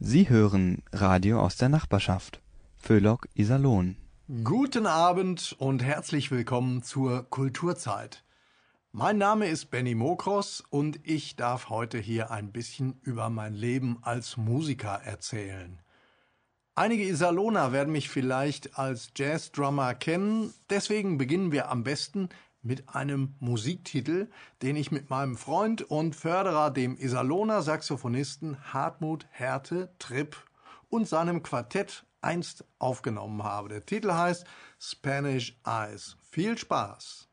Sie hören Radio aus der Nachbarschaft. Föhlock Iserlohn. Guten Abend und herzlich willkommen zur Kulturzeit. Mein Name ist Benny Mokros und ich darf heute hier ein bisschen über mein Leben als Musiker erzählen. Einige Iserlohner werden mich vielleicht als Jazzdrummer kennen, deswegen beginnen wir am besten mit einem Musiktitel, den ich mit meinem Freund und Förderer, dem Iserlohner Saxophonisten Hartmut Härte Tripp und seinem Quartett einst aufgenommen habe. Der Titel heißt Spanish Eyes. Viel Spaß!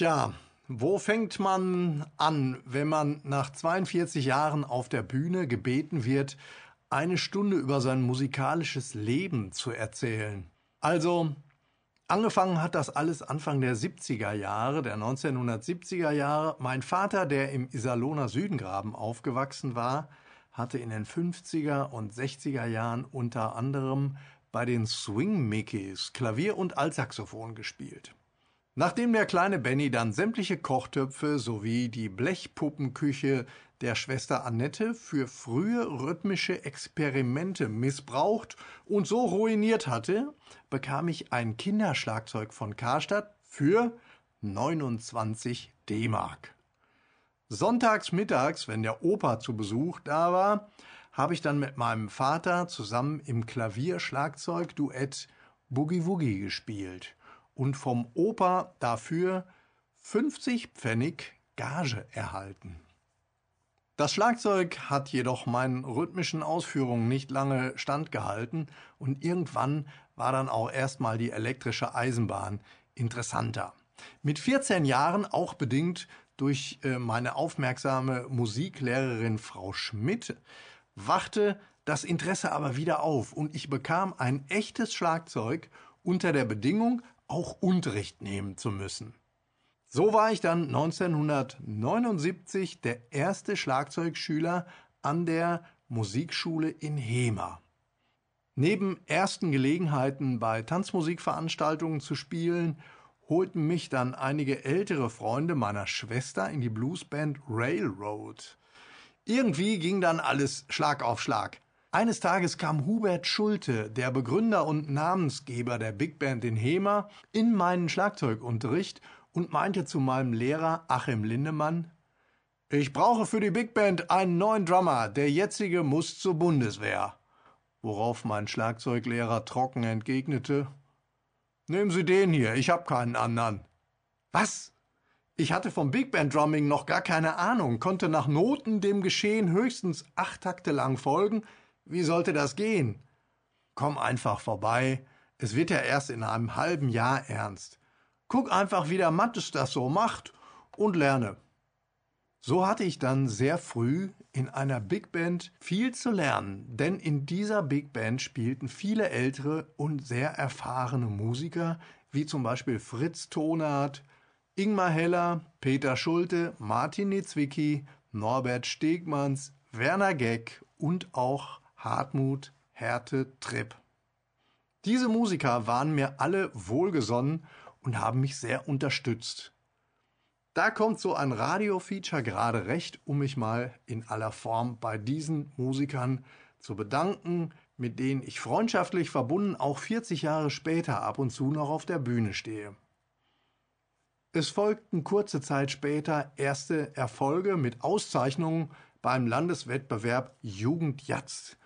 Tja, wo fängt man an, wenn man nach 42 Jahren auf der Bühne gebeten wird, eine Stunde über sein musikalisches Leben zu erzählen? Also, angefangen hat das alles Anfang der 70er Jahre, der 1970er Jahre. Mein Vater, der im Iserlohner Südengraben aufgewachsen war, hatte in den 50er und 60er Jahren unter anderem bei den Swing Mickeys Klavier und Altsaxophon gespielt. Nachdem der kleine Benny dann sämtliche Kochtöpfe sowie die Blechpuppenküche der Schwester Annette für frühe rhythmische Experimente missbraucht und so ruiniert hatte, bekam ich ein Kinderschlagzeug von Karstadt für 29 D-Mark. Sonntags mittags, wenn der Opa zu Besuch da war, habe ich dann mit meinem Vater zusammen im Klavierschlagzeug-Duett Boogie Woogie gespielt und vom Opa dafür 50 Pfennig Gage erhalten. Das Schlagzeug hat jedoch meinen rhythmischen Ausführungen nicht lange standgehalten und irgendwann war dann auch erstmal die elektrische Eisenbahn interessanter. Mit 14 Jahren, auch bedingt durch äh, meine aufmerksame Musiklehrerin Frau Schmidt, wachte das Interesse aber wieder auf und ich bekam ein echtes Schlagzeug unter der Bedingung, auch Unterricht nehmen zu müssen. So war ich dann 1979 der erste Schlagzeugschüler an der Musikschule in Hema. Neben ersten Gelegenheiten bei Tanzmusikveranstaltungen zu spielen holten mich dann einige ältere Freunde meiner Schwester in die Bluesband Railroad. Irgendwie ging dann alles Schlag auf Schlag. Eines Tages kam Hubert Schulte, der Begründer und Namensgeber der Big Band in Hema, in meinen Schlagzeugunterricht und meinte zu meinem Lehrer Achim Lindemann, ich brauche für die Big Band einen neuen Drummer, der jetzige muss zur Bundeswehr. Worauf mein Schlagzeuglehrer trocken entgegnete, Nehmen Sie den hier, ich hab keinen anderen. Was? Ich hatte vom Big Band Drumming noch gar keine Ahnung, konnte nach Noten dem Geschehen höchstens acht Takte lang folgen. Wie sollte das gehen? Komm einfach vorbei. Es wird ja erst in einem halben Jahr ernst. Guck einfach, wie der Mattes das so macht und lerne. So hatte ich dann sehr früh in einer Big Band viel zu lernen, denn in dieser Big Band spielten viele ältere und sehr erfahrene Musiker, wie zum Beispiel Fritz Tonart, Ingmar Heller, Peter Schulte, Martin Nitzwicki, Norbert Stegmanns, Werner Geck und auch Hartmut Härte Tripp. Diese Musiker waren mir alle wohlgesonnen und haben mich sehr unterstützt. Da kommt so ein Radio-Feature gerade recht, um mich mal in aller Form bei diesen Musikern zu bedanken, mit denen ich freundschaftlich verbunden auch 40 Jahre später ab und zu noch auf der Bühne stehe. Es folgten kurze Zeit später erste Erfolge mit Auszeichnungen beim Landeswettbewerb Jugend Jatz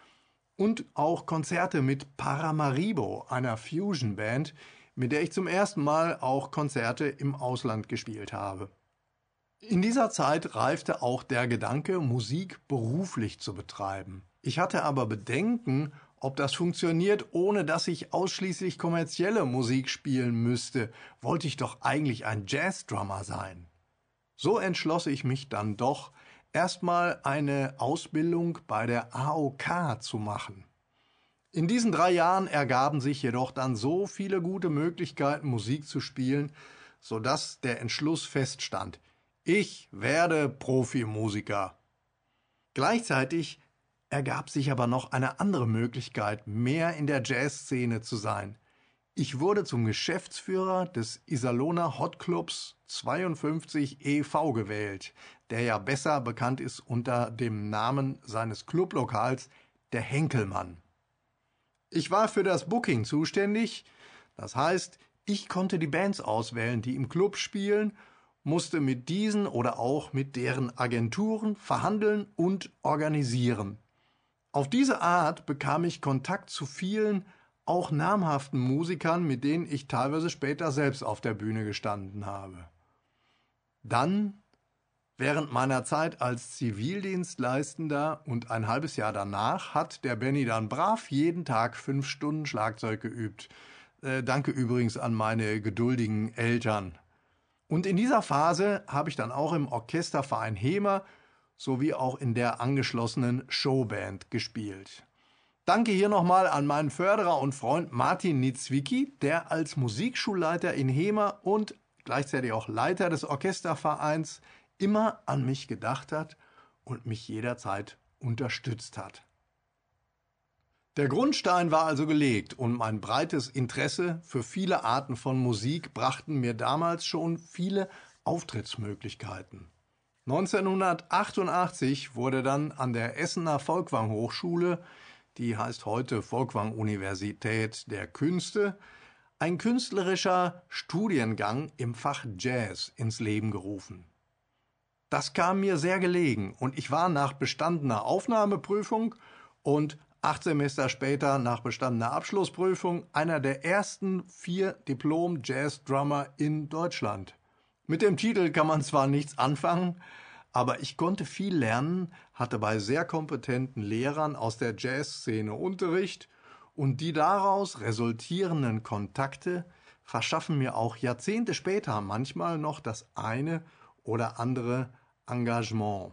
und auch Konzerte mit Paramaribo, einer Fusion-Band, mit der ich zum ersten Mal auch Konzerte im Ausland gespielt habe. In dieser Zeit reifte auch der Gedanke, Musik beruflich zu betreiben. Ich hatte aber Bedenken, ob das funktioniert, ohne dass ich ausschließlich kommerzielle Musik spielen müsste, wollte ich doch eigentlich ein Jazzdrummer sein. So entschloss ich mich dann doch, erstmal eine Ausbildung bei der AOK zu machen. In diesen drei Jahren ergaben sich jedoch dann so viele gute Möglichkeiten, Musik zu spielen, so dass der Entschluss feststand. Ich werde Profimusiker. Gleichzeitig ergab sich aber noch eine andere Möglichkeit, mehr in der Jazzszene zu sein. Ich wurde zum Geschäftsführer des Iserlohner Hotclubs 52 e.V. gewählt, der ja besser bekannt ist unter dem Namen seines Clublokals, der Henkelmann. Ich war für das Booking zuständig, das heißt, ich konnte die Bands auswählen, die im Club spielen, musste mit diesen oder auch mit deren Agenturen verhandeln und organisieren. Auf diese Art bekam ich Kontakt zu vielen, auch namhaften Musikern, mit denen ich teilweise später selbst auf der Bühne gestanden habe. Dann Während meiner Zeit als Zivildienstleistender und ein halbes Jahr danach hat der Benny dann brav jeden Tag fünf Stunden Schlagzeug geübt. Äh, danke übrigens an meine geduldigen Eltern. Und in dieser Phase habe ich dann auch im Orchesterverein Hemer sowie auch in der angeschlossenen Showband gespielt. Danke hier nochmal an meinen Förderer und Freund Martin Nitzwicki, der als Musikschulleiter in Hemer und gleichzeitig auch Leiter des Orchestervereins immer an mich gedacht hat und mich jederzeit unterstützt hat. Der Grundstein war also gelegt und mein breites Interesse für viele Arten von Musik brachten mir damals schon viele Auftrittsmöglichkeiten. 1988 wurde dann an der Essener Volkwang Hochschule die heißt heute Volkwang Universität der Künste, ein künstlerischer Studiengang im Fach Jazz ins Leben gerufen. Das kam mir sehr gelegen und ich war nach bestandener Aufnahmeprüfung und acht Semester später nach bestandener Abschlussprüfung einer der ersten vier Diplom-Jazz-Drummer in Deutschland. Mit dem Titel kann man zwar nichts anfangen, aber ich konnte viel lernen, hatte bei sehr kompetenten Lehrern aus der Jazzszene Unterricht und die daraus resultierenden Kontakte verschaffen mir auch Jahrzehnte später manchmal noch das eine oder andere Engagement.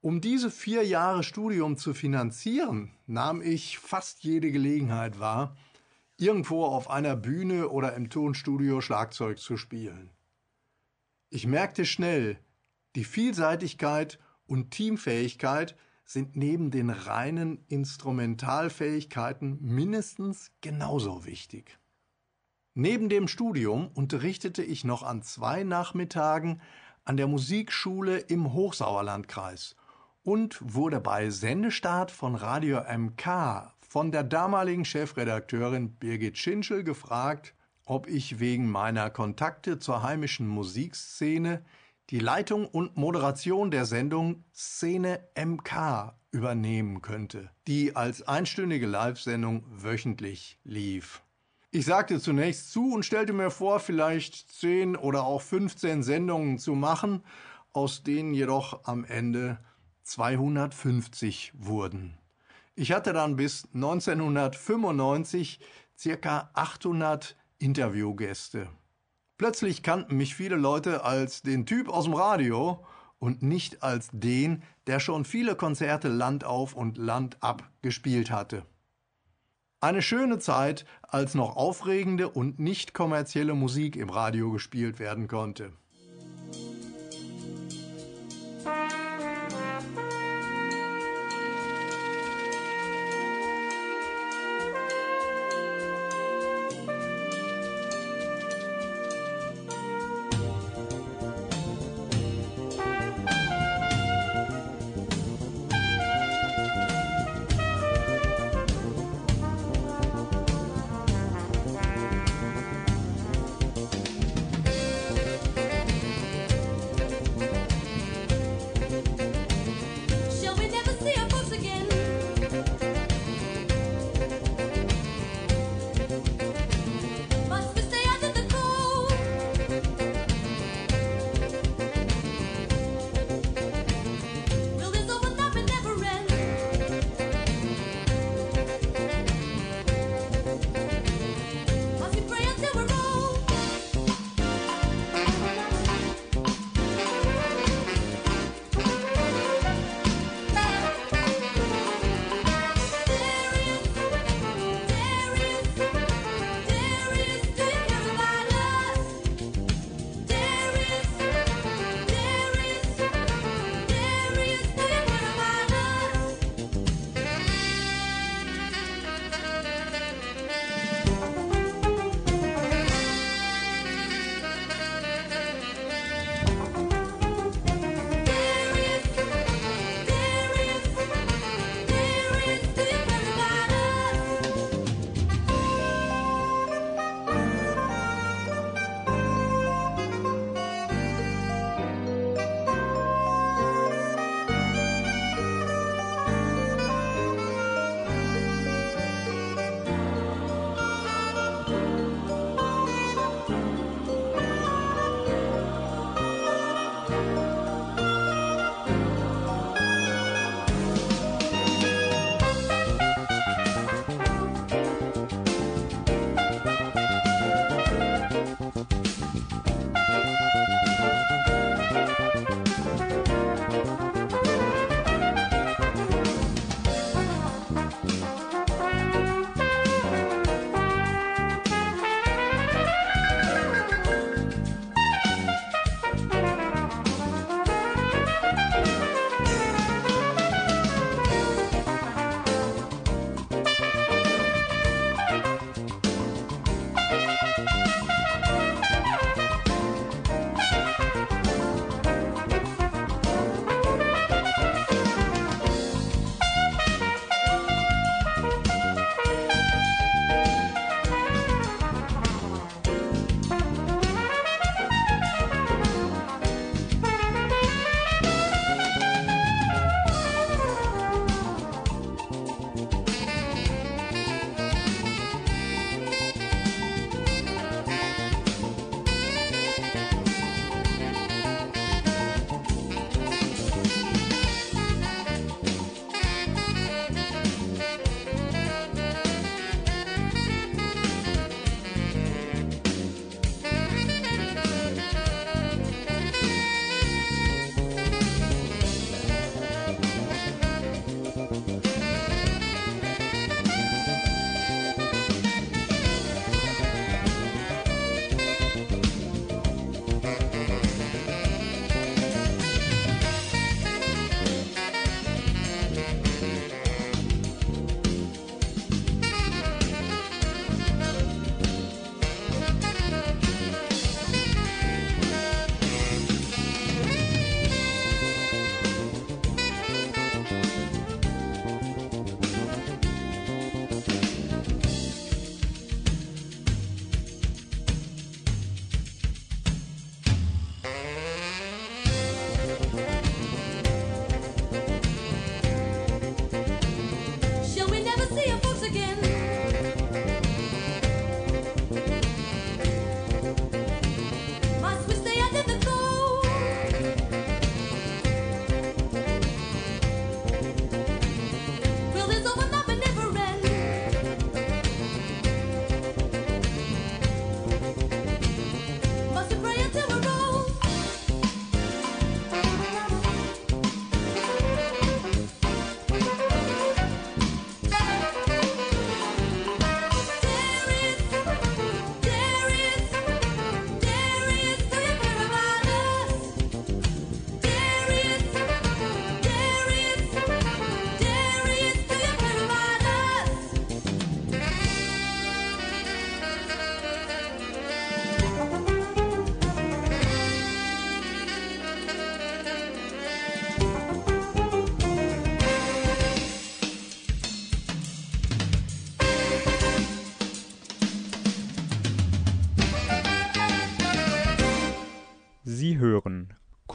Um diese vier Jahre Studium zu finanzieren, nahm ich fast jede Gelegenheit wahr, irgendwo auf einer Bühne oder im Tonstudio Schlagzeug zu spielen. Ich merkte schnell, die Vielseitigkeit und Teamfähigkeit sind neben den reinen Instrumentalfähigkeiten mindestens genauso wichtig. Neben dem Studium unterrichtete ich noch an zwei Nachmittagen an der Musikschule im Hochsauerlandkreis und wurde bei Sendestart von Radio MK von der damaligen Chefredakteurin Birgit Schinschel gefragt, ob ich wegen meiner Kontakte zur heimischen Musikszene die Leitung und Moderation der Sendung Szene MK übernehmen könnte, die als einstündige Live-Sendung wöchentlich lief. Ich sagte zunächst zu und stellte mir vor, vielleicht 10 oder auch 15 Sendungen zu machen, aus denen jedoch am Ende 250 wurden. Ich hatte dann bis 1995 circa 800 Interviewgäste. Plötzlich kannten mich viele Leute als den Typ aus dem Radio und nicht als den, der schon viele Konzerte Land auf und Land ab gespielt hatte. Eine schöne Zeit, als noch aufregende und nicht kommerzielle Musik im Radio gespielt werden konnte.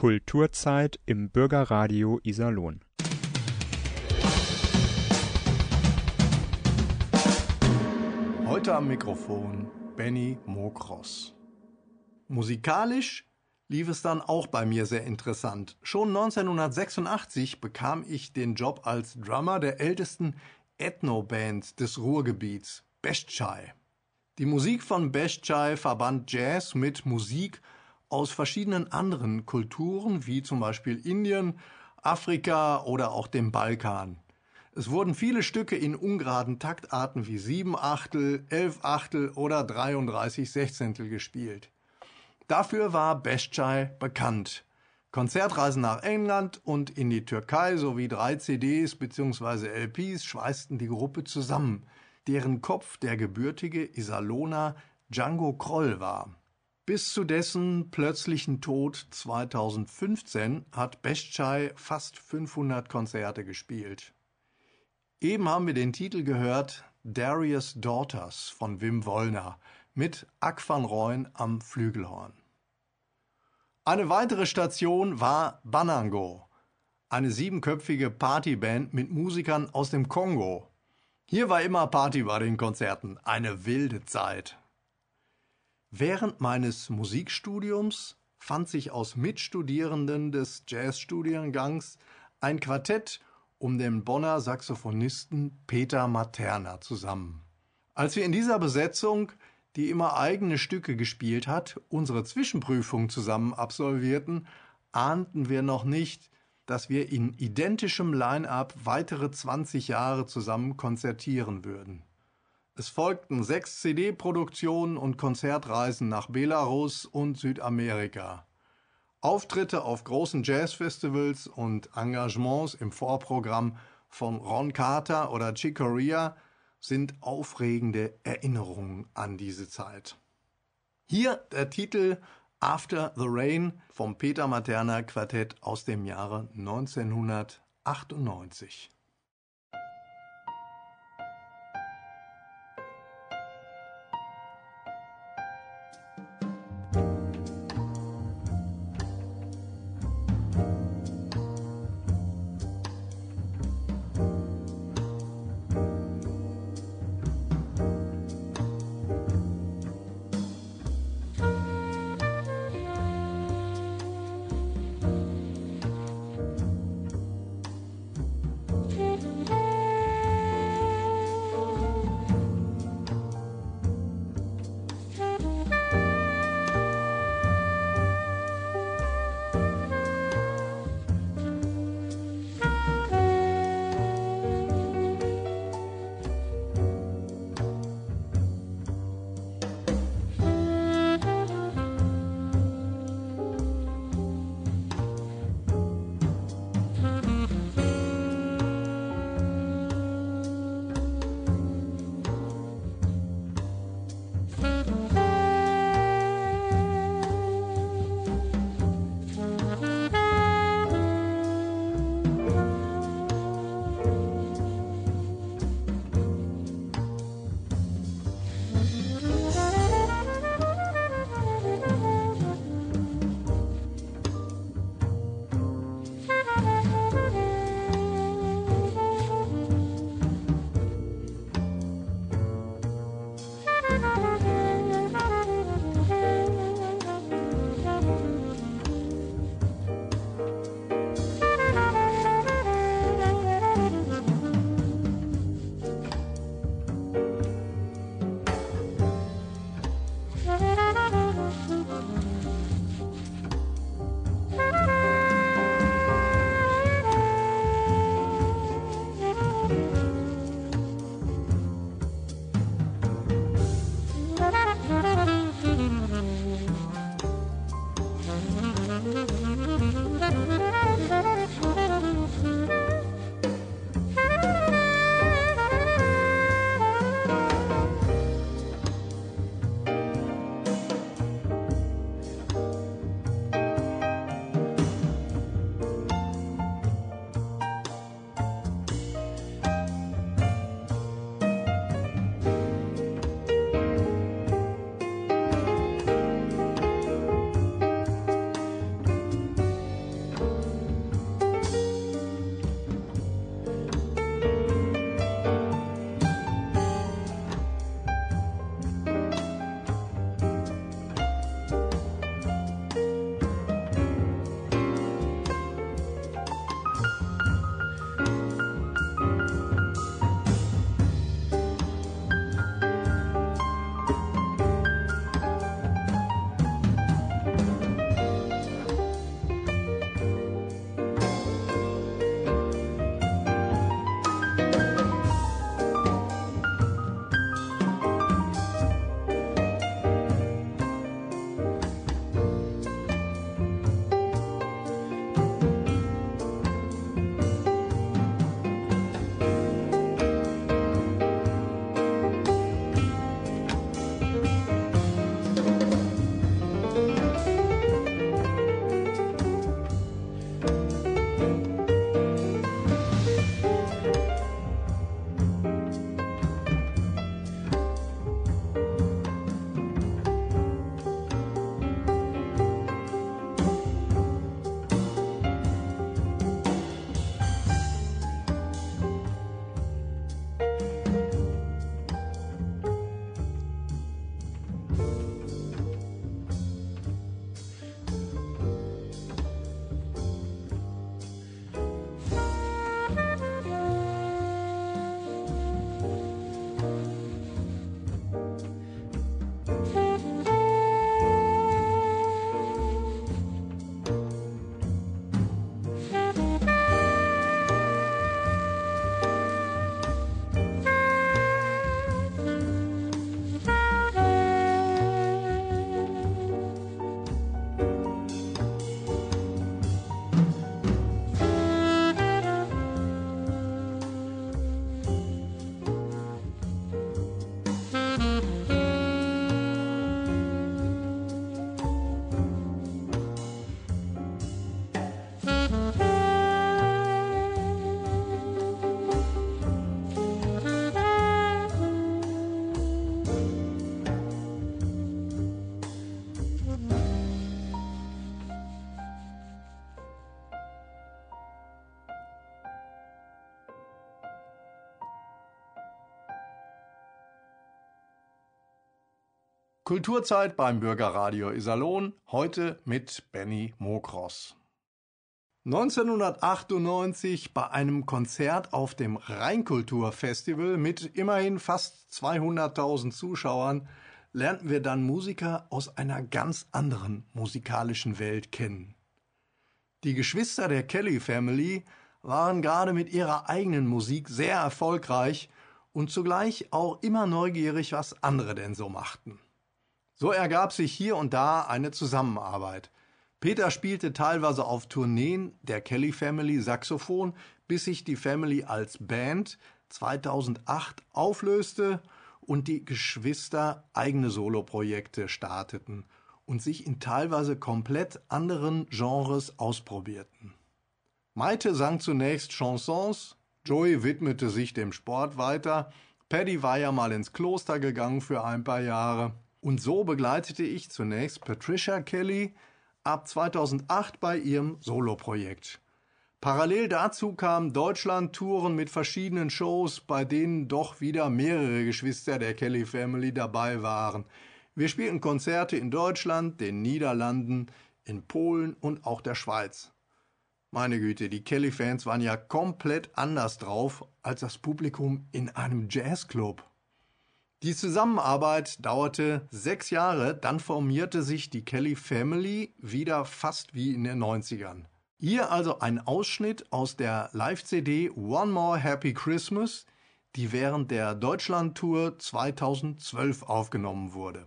Kulturzeit im Bürgerradio Iserlohn. Heute am Mikrofon Benny Mokros. Musikalisch lief es dann auch bei mir sehr interessant. Schon 1986 bekam ich den Job als Drummer der ältesten Ethno-Band des Ruhrgebiets, Bestchai. Die Musik von Bestchai verband Jazz mit Musik aus verschiedenen anderen Kulturen, wie zum Beispiel Indien, Afrika oder auch dem Balkan. Es wurden viele Stücke in ungeraden Taktarten wie sieben Achtel, elf Achtel oder 33 Sechzehntel gespielt. Dafür war Beschai bekannt. Konzertreisen nach England und in die Türkei sowie drei CDs bzw. LPs schweißten die Gruppe zusammen, deren Kopf der gebürtige Iserlohner Django Kroll war. Bis zu dessen plötzlichen Tod 2015 hat Beschai fast 500 Konzerte gespielt. Eben haben wir den Titel gehört Darius Daughters von Wim Wollner mit Ack van Rooyen am Flügelhorn. Eine weitere Station war Banango, eine siebenköpfige Partyband mit Musikern aus dem Kongo. Hier war immer Party bei den Konzerten, eine wilde Zeit. Während meines Musikstudiums fand sich aus Mitstudierenden des Jazzstudiengangs ein Quartett um den Bonner Saxophonisten Peter Materna zusammen. Als wir in dieser Besetzung die immer eigene Stücke gespielt hat, unsere Zwischenprüfung zusammen absolvierten, ahnten wir noch nicht, dass wir in identischem Line-up weitere 20 Jahre zusammen konzertieren würden. Es folgten sechs CD-Produktionen und Konzertreisen nach Belarus und Südamerika. Auftritte auf großen Jazzfestivals und Engagements im Vorprogramm von Ron Carter oder Chick Corea sind aufregende Erinnerungen an diese Zeit. Hier der Titel After the Rain vom Peter Materna Quartett aus dem Jahre 1998. Kulturzeit beim Bürgerradio Iserlohn, heute mit Benny Mokros. 1998 bei einem Konzert auf dem Rheinkulturfestival mit immerhin fast 200.000 Zuschauern lernten wir dann Musiker aus einer ganz anderen musikalischen Welt kennen. Die Geschwister der Kelly Family waren gerade mit ihrer eigenen Musik sehr erfolgreich und zugleich auch immer neugierig, was andere denn so machten. So ergab sich hier und da eine Zusammenarbeit. Peter spielte teilweise auf Tourneen der Kelly Family Saxophon, bis sich die Family als Band 2008 auflöste und die Geschwister eigene Soloprojekte starteten und sich in teilweise komplett anderen Genres ausprobierten. Maite sang zunächst Chansons, Joey widmete sich dem Sport weiter, Paddy war ja mal ins Kloster gegangen für ein paar Jahre und so begleitete ich zunächst Patricia Kelly ab 2008 bei ihrem Soloprojekt. Parallel dazu kamen Deutschland-Touren mit verschiedenen Shows, bei denen doch wieder mehrere Geschwister der Kelly Family dabei waren. Wir spielten Konzerte in Deutschland, den Niederlanden, in Polen und auch der Schweiz. Meine Güte, die Kelly-Fans waren ja komplett anders drauf als das Publikum in einem Jazzclub. Die Zusammenarbeit dauerte sechs Jahre, dann formierte sich die Kelly Family wieder fast wie in den 90ern. Hier also ein Ausschnitt aus der Live-CD One More Happy Christmas, die während der Deutschland-Tour 2012 aufgenommen wurde.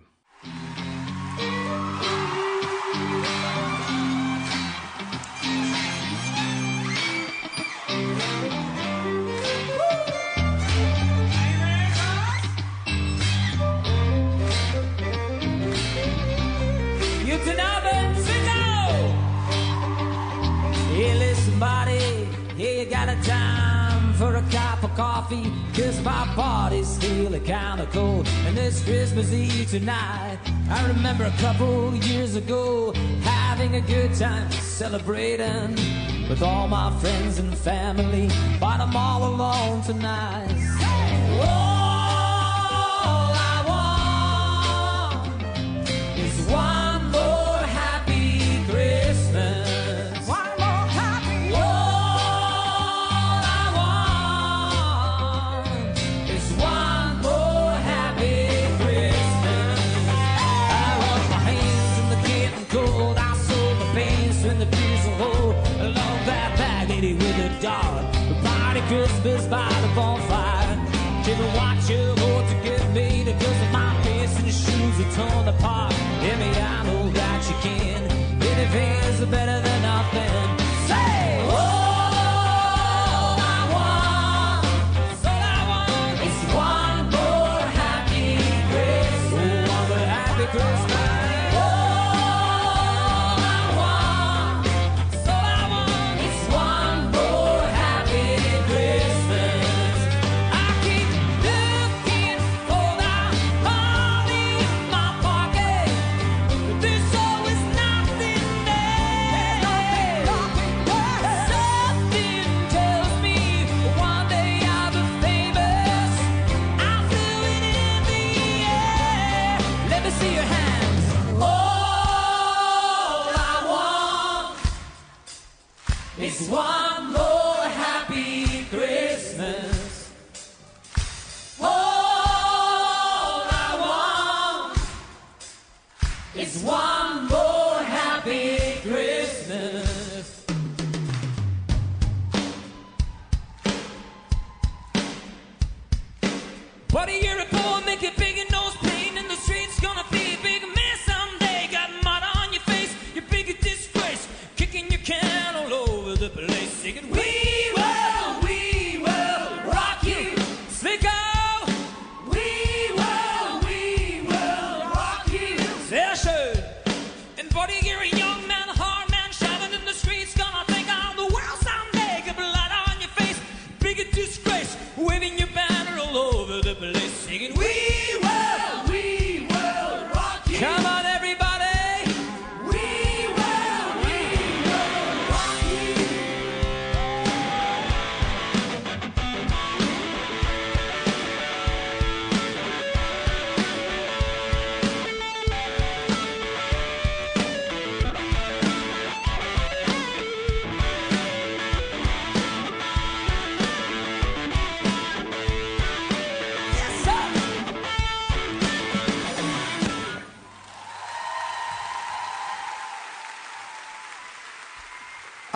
Cause my party's feeling kinda cold. And this Christmas Eve tonight, I remember a couple years ago, having a good time celebrating with all my friends and family, but I'm all alone tonight. Whoa! Christmas by the bonfire. Children watch you go to get me because of my face and shoes are torn apart. Hear me, I know that you can. Anything's better than nothing. Say, oh!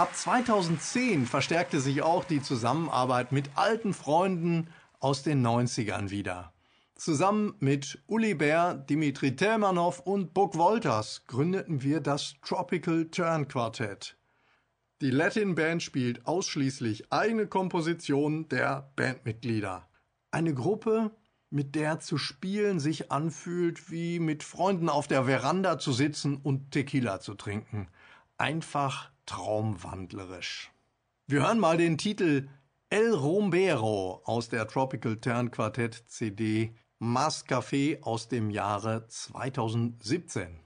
Ab 2010 verstärkte sich auch die Zusammenarbeit mit alten Freunden aus den 90ern wieder. Zusammen mit Uli Bär, Dimitri Telmanov und Buck Wolters gründeten wir das Tropical Turn Quartett. Die Latin Band spielt ausschließlich eigene Kompositionen der Bandmitglieder. Eine Gruppe, mit der zu spielen sich anfühlt, wie mit Freunden auf der Veranda zu sitzen und Tequila zu trinken. Einfach traumwandlerisch. Wir hören mal den Titel El Rombero aus der Tropical Turn Quartett CD Mas Café aus dem Jahre 2017.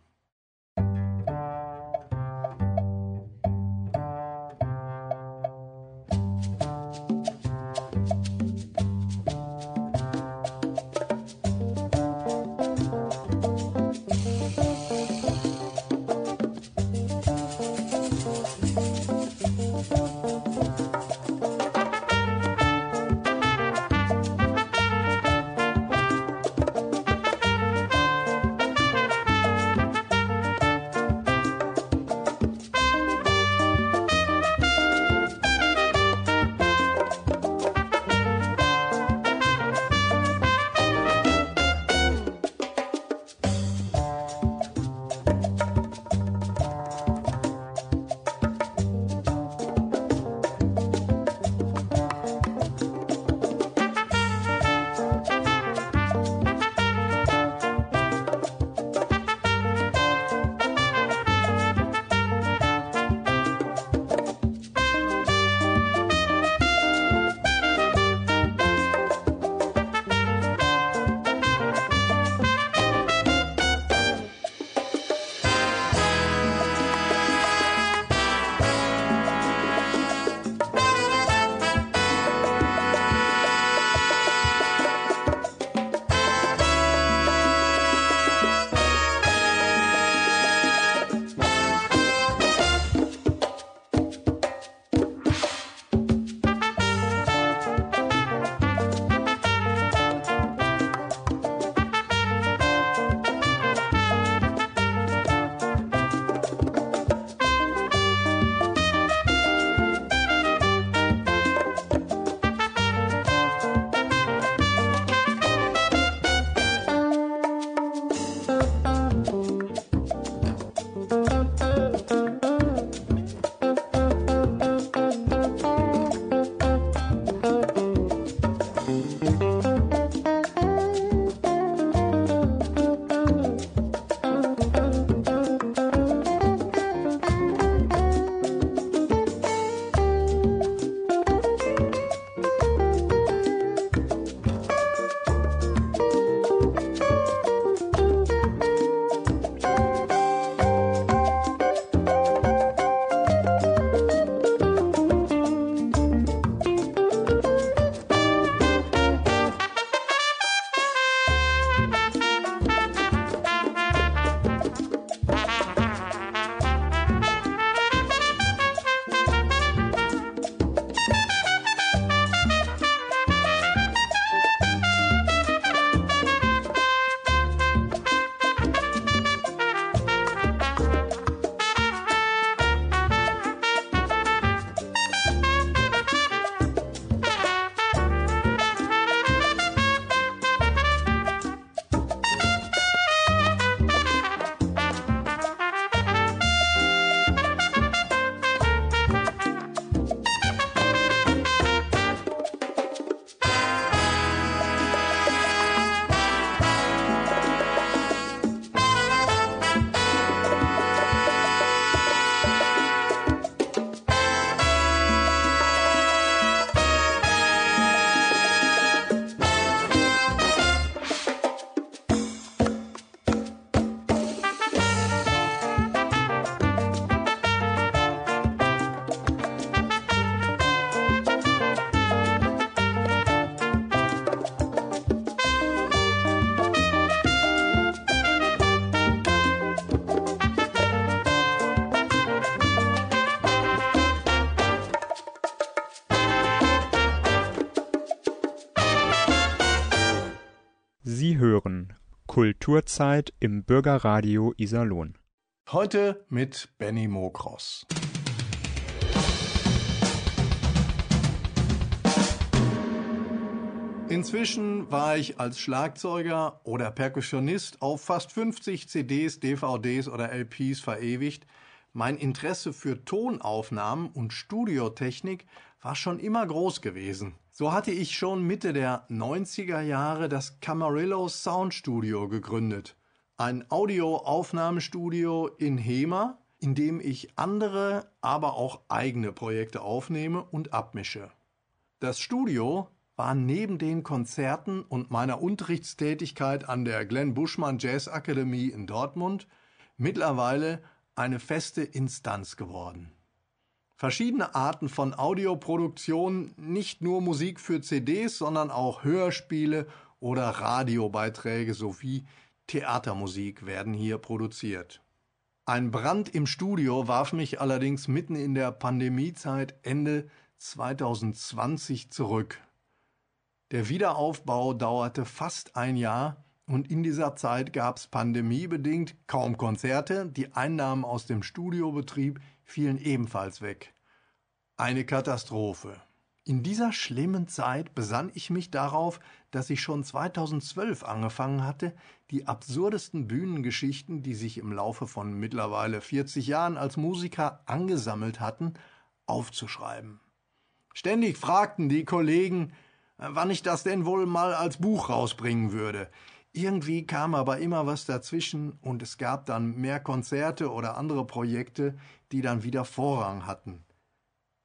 Kulturzeit im Bürgerradio Iserlohn. Heute mit Benny Mokros. Inzwischen war ich als Schlagzeuger oder Perkussionist auf fast 50 CDs, DVDs oder LPs verewigt. Mein Interesse für Tonaufnahmen und Studiotechnik war schon immer groß gewesen. So hatte ich schon Mitte der 90er Jahre das Camarillo Sound Studio gegründet. Ein Audioaufnahmestudio in Hema, in dem ich andere, aber auch eigene Projekte aufnehme und abmische. Das Studio war neben den Konzerten und meiner Unterrichtstätigkeit an der Glenn Buschmann Jazz Akademie in Dortmund mittlerweile eine feste Instanz geworden. Verschiedene Arten von Audioproduktion, nicht nur Musik für CDs, sondern auch Hörspiele oder Radiobeiträge sowie Theatermusik werden hier produziert. Ein Brand im Studio warf mich allerdings mitten in der Pandemiezeit Ende 2020 zurück. Der Wiederaufbau dauerte fast ein Jahr und in dieser Zeit gab es pandemiebedingt kaum Konzerte, die Einnahmen aus dem Studiobetrieb fielen ebenfalls weg. Eine Katastrophe. In dieser schlimmen Zeit besann ich mich darauf, dass ich schon 2012 angefangen hatte, die absurdesten Bühnengeschichten, die sich im Laufe von mittlerweile 40 Jahren als Musiker angesammelt hatten, aufzuschreiben. Ständig fragten die Kollegen, wann ich das denn wohl mal als Buch rausbringen würde. Irgendwie kam aber immer was dazwischen und es gab dann mehr Konzerte oder andere Projekte, die dann wieder Vorrang hatten.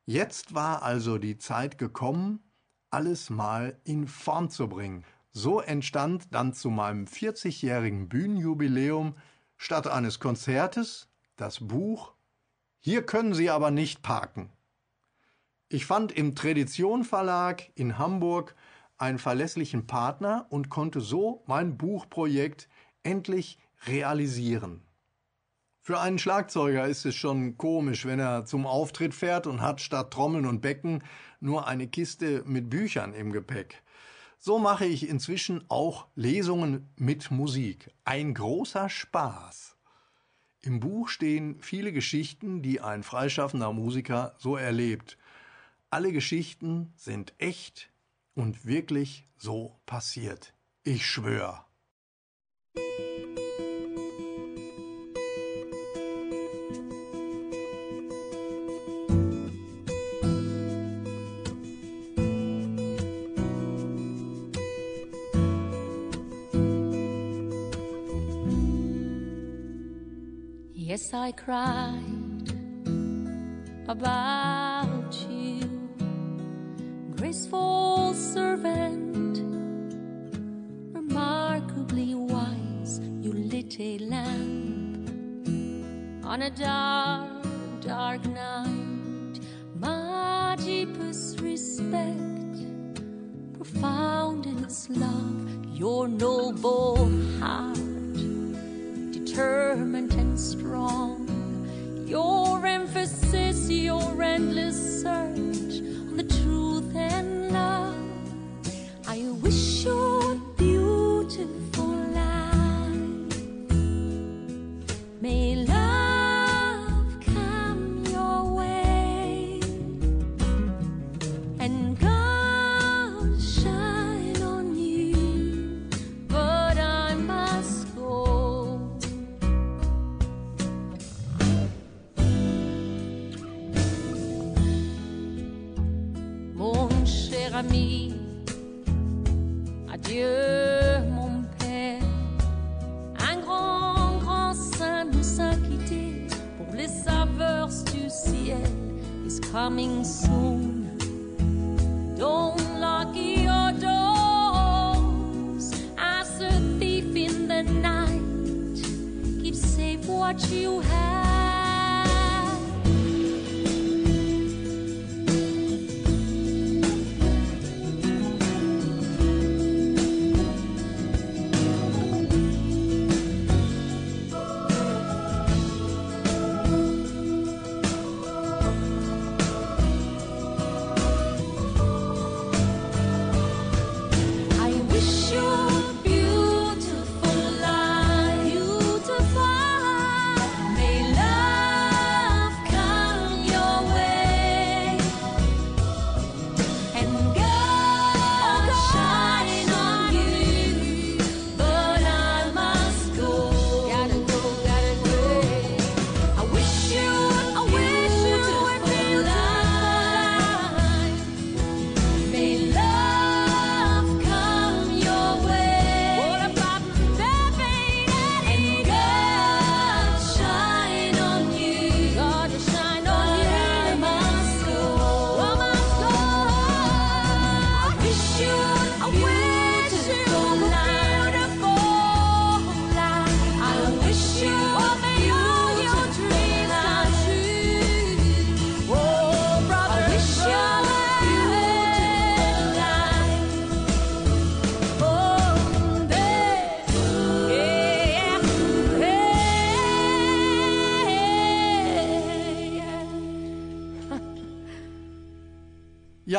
Jetzt war also die Zeit gekommen, alles mal in Form zu bringen. So entstand dann zu meinem 40-jährigen Bühnenjubiläum statt eines Konzertes das Buch Hier können Sie aber nicht parken. Ich fand im Tradition Verlag in Hamburg einen verlässlichen Partner und konnte so mein Buchprojekt endlich realisieren. Für einen Schlagzeuger ist es schon komisch, wenn er zum Auftritt fährt und hat statt Trommeln und Becken nur eine Kiste mit Büchern im Gepäck. So mache ich inzwischen auch Lesungen mit Musik. Ein großer Spaß. Im Buch stehen viele Geschichten, die ein freischaffender Musiker so erlebt. Alle Geschichten sind echt und wirklich so passiert. Ich schwör. Yes, I cried about graceful servant, remarkably wise. You lit a lamp on a dark, dark night. My deepest respect, profound in its love, your noble heart determined and strong. Your emphasis, your endless search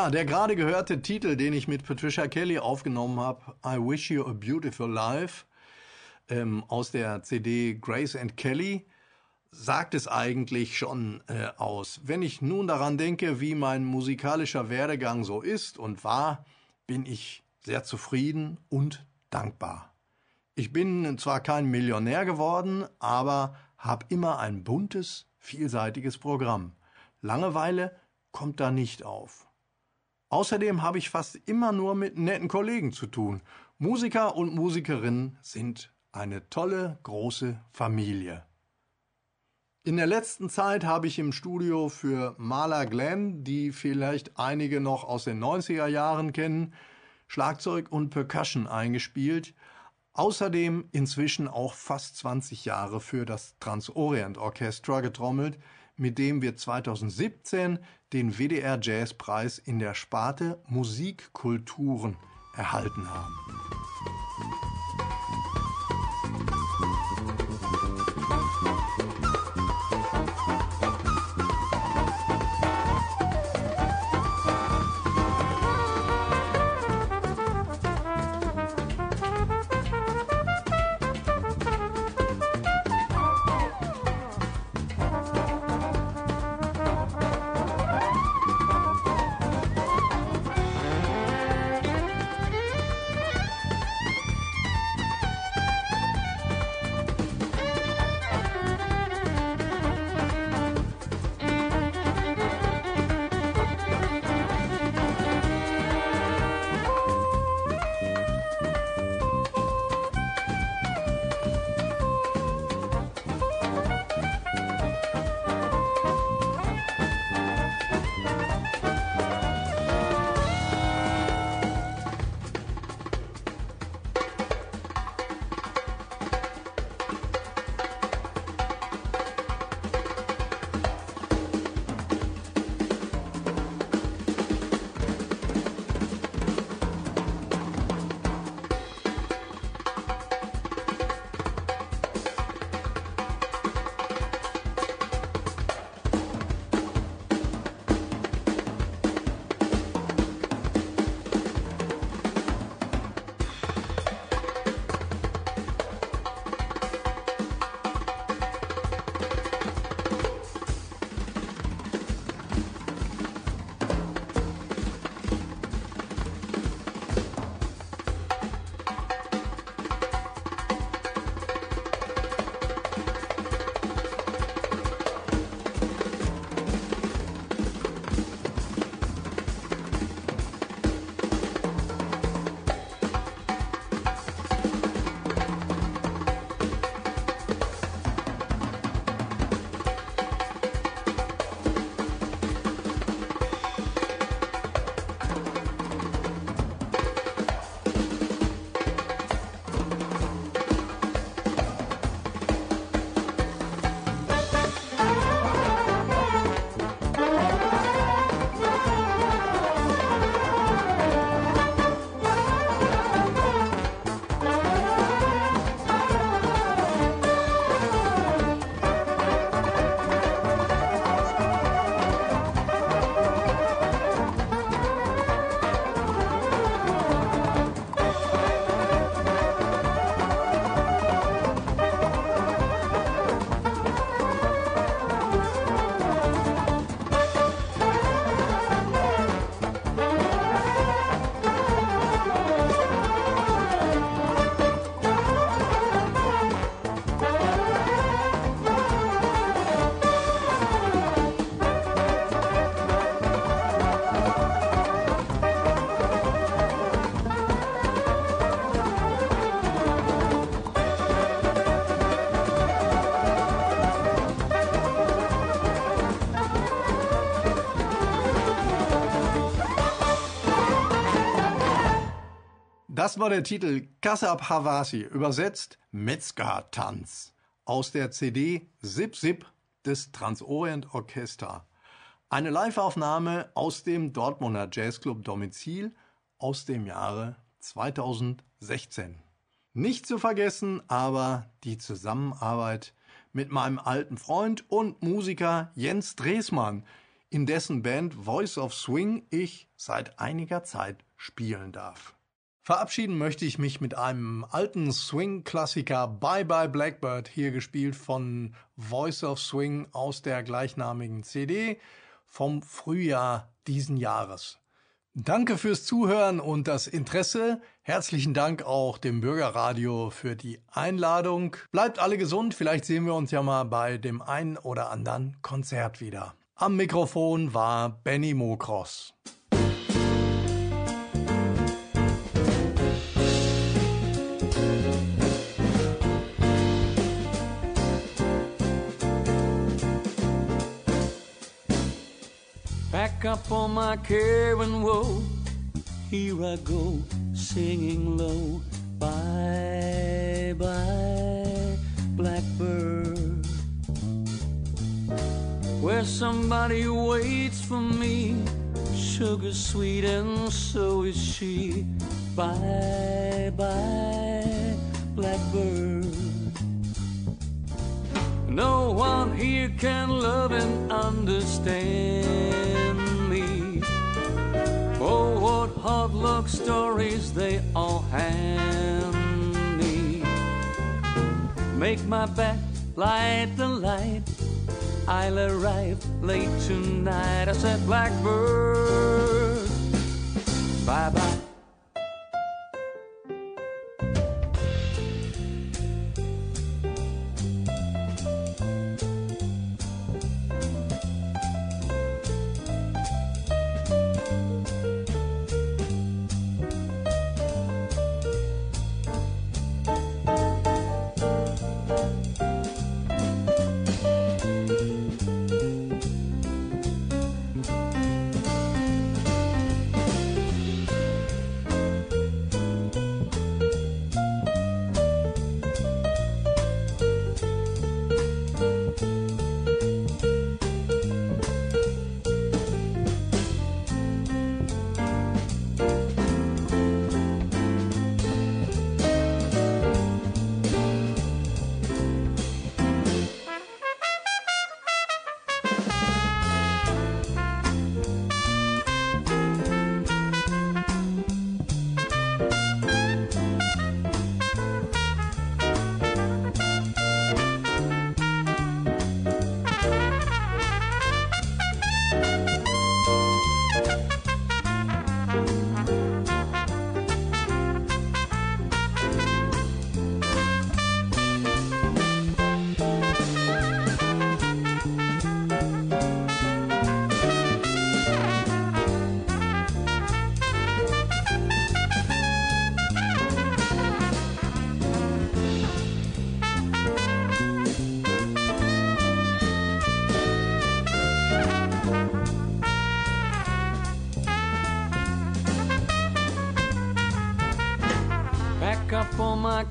Ja, der gerade gehörte Titel, den ich mit Patricia Kelly aufgenommen habe, I Wish You a Beautiful Life, ähm, aus der CD Grace and Kelly, sagt es eigentlich schon äh, aus. Wenn ich nun daran denke, wie mein musikalischer Werdegang so ist und war, bin ich sehr zufrieden und dankbar. Ich bin zwar kein Millionär geworden, aber habe immer ein buntes, vielseitiges Programm. Langeweile kommt da nicht auf. Außerdem habe ich fast immer nur mit netten Kollegen zu tun. Musiker und Musikerinnen sind eine tolle, große Familie. In der letzten Zeit habe ich im Studio für Marla Glenn, die vielleicht einige noch aus den 90er Jahren kennen, Schlagzeug und Percussion eingespielt. Außerdem inzwischen auch fast 20 Jahre für das Transorient Orchestra getrommelt, mit dem wir 2017 den WDR Jazzpreis in der Sparte Musikkulturen erhalten haben. Das war der Titel Kassab Havasi, übersetzt Metzger-Tanz, aus der CD Zip Zip des Transorient Orchester. Eine Liveaufnahme aus dem Dortmunder Jazzclub Domizil aus dem Jahre 2016. Nicht zu vergessen aber die Zusammenarbeit mit meinem alten Freund und Musiker Jens Dresmann, in dessen Band Voice of Swing ich seit einiger Zeit spielen darf. Verabschieden möchte ich mich mit einem alten Swing-Klassiker Bye Bye Blackbird, hier gespielt von Voice of Swing aus der gleichnamigen CD vom Frühjahr diesen Jahres. Danke fürs Zuhören und das Interesse. Herzlichen Dank auch dem Bürgerradio für die Einladung. Bleibt alle gesund, vielleicht sehen wir uns ja mal bei dem einen oder anderen Konzert wieder. Am Mikrofon war Benny Mokros. Back up on my care and woe. Here I go, singing low. Bye bye, blackbird. Where somebody waits for me, sugar sweet, and so is she. Bye bye, blackbird. No one here can love and understand. Oh, what hard luck stories they all hand me. Make my back light the light. I'll arrive late tonight. I said, Blackbird, bye bye.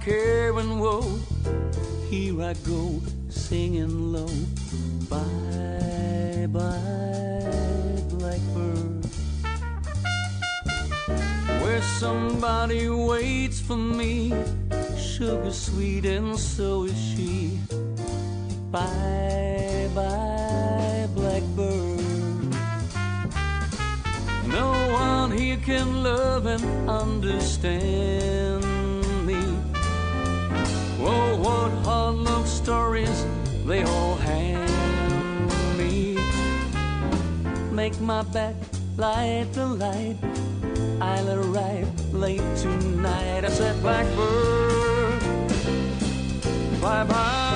Care and woe. Here I go, singing low. Bye bye, blackbird. Where somebody waits for me, sugar sweet, and so is she. Bye bye, blackbird. No one here can love and understand. Oh, what hard love stories they all hand me. Make my back light the light. I'll arrive late tonight. I said, Blackbird, bye bye.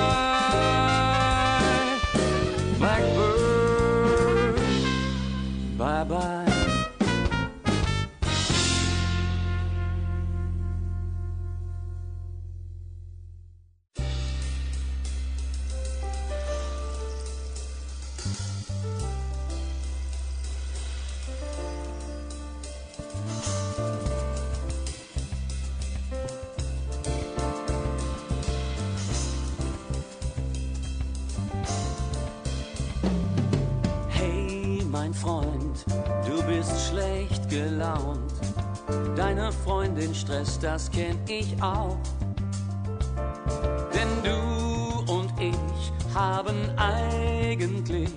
Das kenn ich auch. Denn du und ich haben eigentlich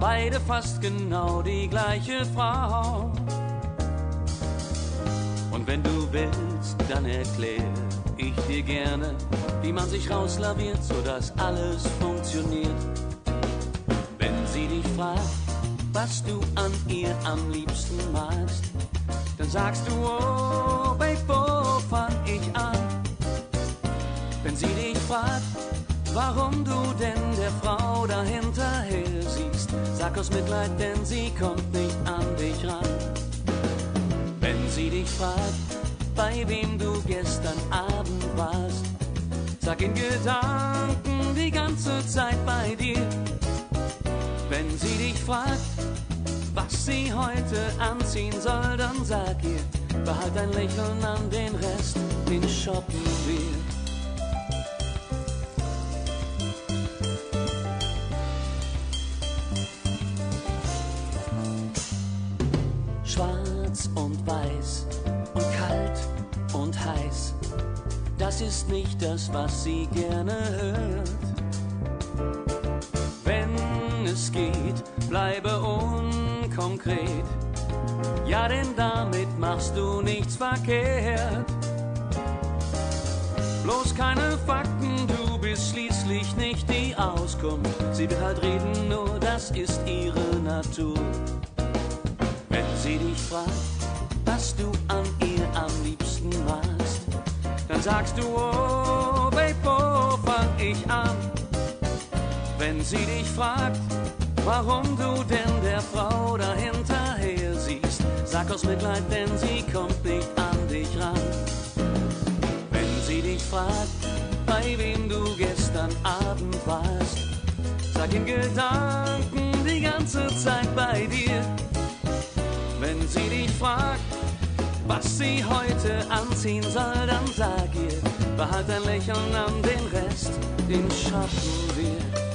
beide fast genau die gleiche Frau. Und wenn du willst, dann erklär ich dir gerne, wie man sich rauslaviert, sodass alles funktioniert. Wenn sie dich fragt, was du an ihr am liebsten magst, dann sagst du, oh, warum du denn der Frau dahinterher siehst, sag aus Mitleid, denn sie kommt nicht an dich ran. Wenn sie dich fragt, bei wem du gestern Abend warst, sag in Gedanken die ganze Zeit bei dir. Wenn sie dich fragt, was sie heute anziehen soll, dann sag ihr, behalt ein Lächeln an den Rest, den shoppen wir. Ist nicht das, was sie gerne hört. Wenn es geht, bleibe unkonkret, ja, denn damit machst du nichts verkehrt. Bloß keine Fakten, du bist schließlich nicht die Auskunft. Sie will halt reden, nur das ist ihre Natur. Wenn sie dich fragt, was du an ihr dann sagst du, oh, Babe, wo fang ich an? Wenn sie dich fragt, warum du denn der Frau dahinterher siehst, sag aus Mitleid, denn sie kommt nicht an dich ran. Wenn sie dich fragt, bei wem du gestern Abend warst, sag in Gedanken die ganze Zeit bei dir. Wenn sie dich fragt, was sie heute anziehen soll, dann sag ihr, behalt ein Lächeln an den Rest, den schaffen wir.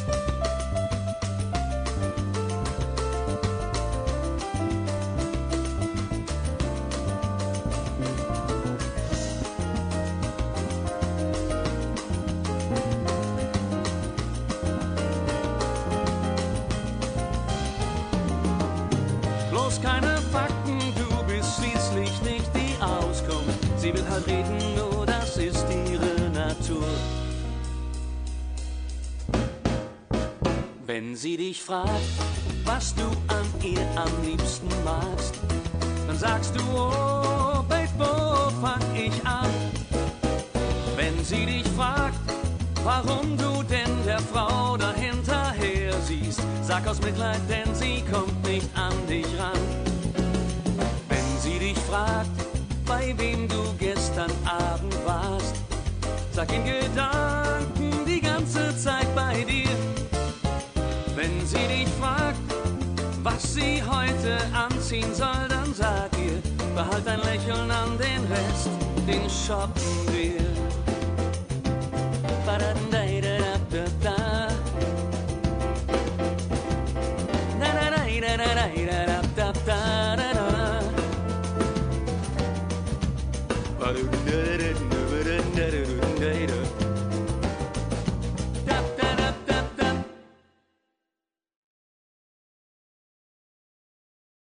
Wenn sie dich fragt, was du an ihr am liebsten magst, dann sagst du, oh, Babe, wo fang ich an? Wenn sie dich fragt, warum du denn der Frau dahinterher siehst, sag aus Mitleid, denn sie kommt nicht an dich ran. Wenn sie dich fragt, bei wem du gestern Abend warst, sag in Gedanken die ganze Zeit bei dir. Wenn sie dich fragt, was sie heute anziehen soll, dann sag ihr, behalt ein Lächeln an den Rest, den shoppen wir.